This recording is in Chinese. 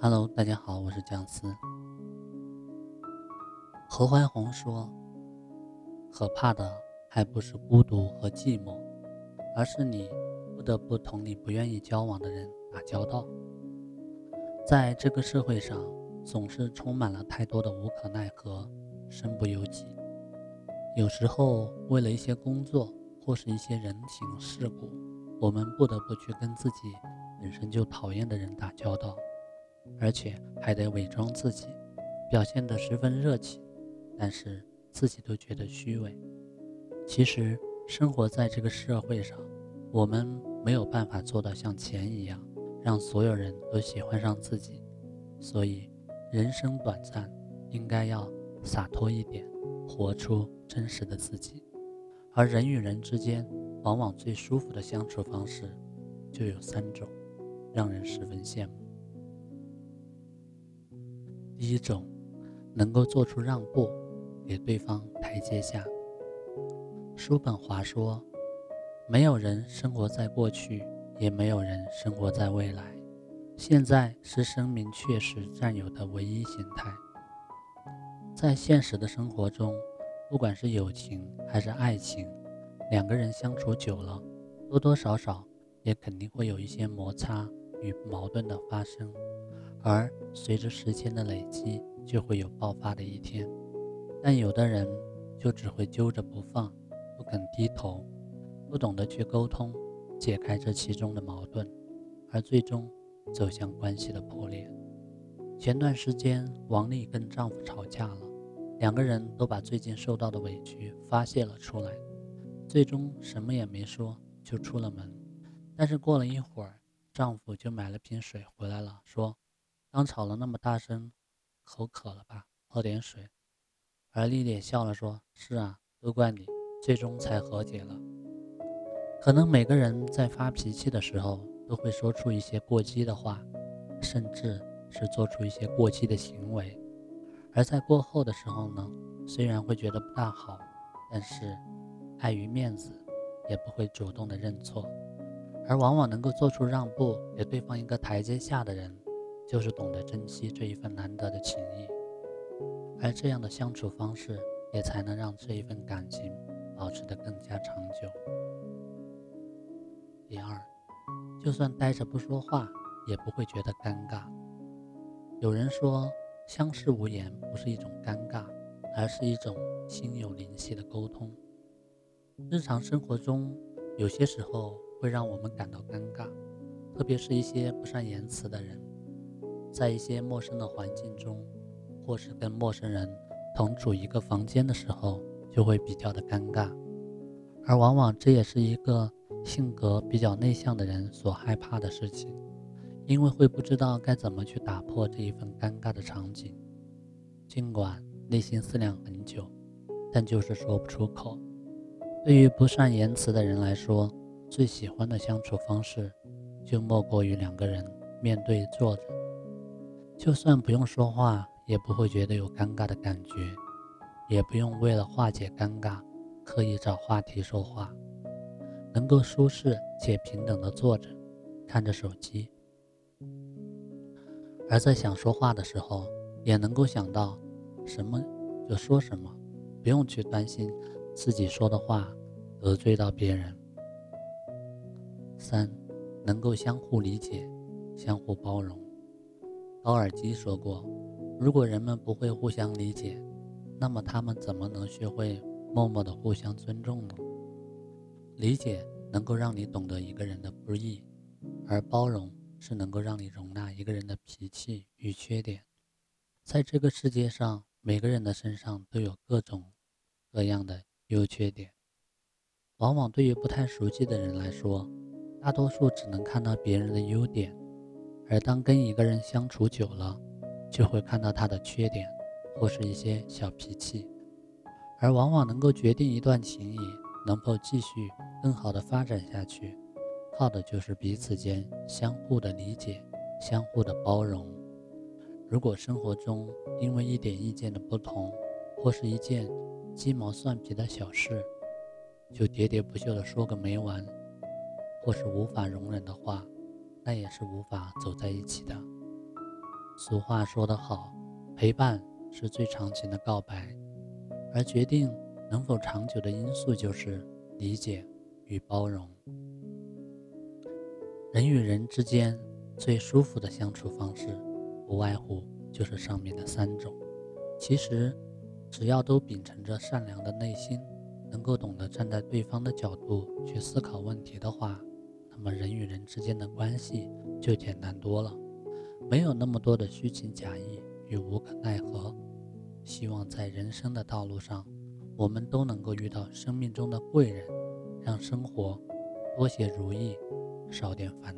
Hello，大家好，我是姜思。何怀宏说：“可怕的还不是孤独和寂寞，而是你不得不同你不愿意交往的人打交道。在这个社会上，总是充满了太多的无可奈何、身不由己。有时候，为了一些工作或是一些人情世故，我们不得不去跟自己本身就讨厌的人打交道。”而且还得伪装自己，表现得十分热情，但是自己都觉得虚伪。其实生活在这个社会上，我们没有办法做到像钱一样，让所有人都喜欢上自己。所以，人生短暂，应该要洒脱一点，活出真实的自己。而人与人之间，往往最舒服的相处方式，就有三种，让人十分羡慕。第一种，能够做出让步，给对方台阶下。叔本华说：“没有人生活在过去，也没有人生活在未来。现在是生命确实占有的唯一形态。”在现实的生活中，不管是友情还是爱情，两个人相处久了，多多少少也肯定会有一些摩擦与矛盾的发生。而随着时间的累积，就会有爆发的一天。但有的人就只会揪着不放，不肯低头，不懂得去沟通，解开这其中的矛盾，而最终走向关系的破裂。前段时间，王丽跟丈夫吵架了，两个人都把最近受到的委屈发泄了出来，最终什么也没说就出了门。但是过了一会儿，丈夫就买了瓶水回来了，说。刚吵了那么大声，口渴了吧？喝点水。而丽丽笑了，说：“是啊，都怪你，最终才和解了。”可能每个人在发脾气的时候，都会说出一些过激的话，甚至是做出一些过激的行为。而在过后的时候呢，虽然会觉得不大好，但是碍于面子，也不会主动的认错。而往往能够做出让步，给对方一个台阶下的人。就是懂得珍惜这一份难得的情谊，而这样的相处方式，也才能让这一份感情保持得更加长久。第二，就算呆着不说话，也不会觉得尴尬。有人说，相视无言不是一种尴尬，而是一种心有灵犀的沟通。日常生活中，有些时候会让我们感到尴尬，特别是一些不善言辞的人。在一些陌生的环境中，或是跟陌生人同处一个房间的时候，就会比较的尴尬，而往往这也是一个性格比较内向的人所害怕的事情，因为会不知道该怎么去打破这一份尴尬的场景。尽管内心思量很久，但就是说不出口。对于不善言辞的人来说，最喜欢的相处方式，就莫过于两个人面对坐着。就算不用说话，也不会觉得有尴尬的感觉，也不用为了化解尴尬刻意找话题说话，能够舒适且平等的坐着，看着手机，而在想说话的时候，也能够想到什么就说什么，不用去担心自己说的话得罪到别人。三，能够相互理解，相互包容。高尔基说过：“如果人们不会互相理解，那么他们怎么能学会默默的互相尊重呢？理解能够让你懂得一个人的不易，而包容是能够让你容纳一个人的脾气与缺点。在这个世界上，每个人的身上都有各种各样的优缺点。往往对于不太熟悉的人来说，大多数只能看到别人的优点。”而当跟一个人相处久了，就会看到他的缺点，或是一些小脾气，而往往能够决定一段情谊能否继续更好的发展下去，靠的就是彼此间相互的理解，相互的包容。如果生活中因为一点意见的不同，或是一件鸡毛蒜皮的小事，就喋喋不休的说个没完，或是无法容忍的话。那也是无法走在一起的。俗话说得好，陪伴是最长情的告白，而决定能否长久的因素就是理解与包容。人与人之间最舒服的相处方式，不外乎就是上面的三种。其实，只要都秉承着善良的内心，能够懂得站在对方的角度去思考问题的话，那么人与人之间的关系就简单多了。没有那么多的虚情假意与无可奈何。希望在人生的道路上，我们都能够遇到生命中的贵人，让生活多些如意，少点烦。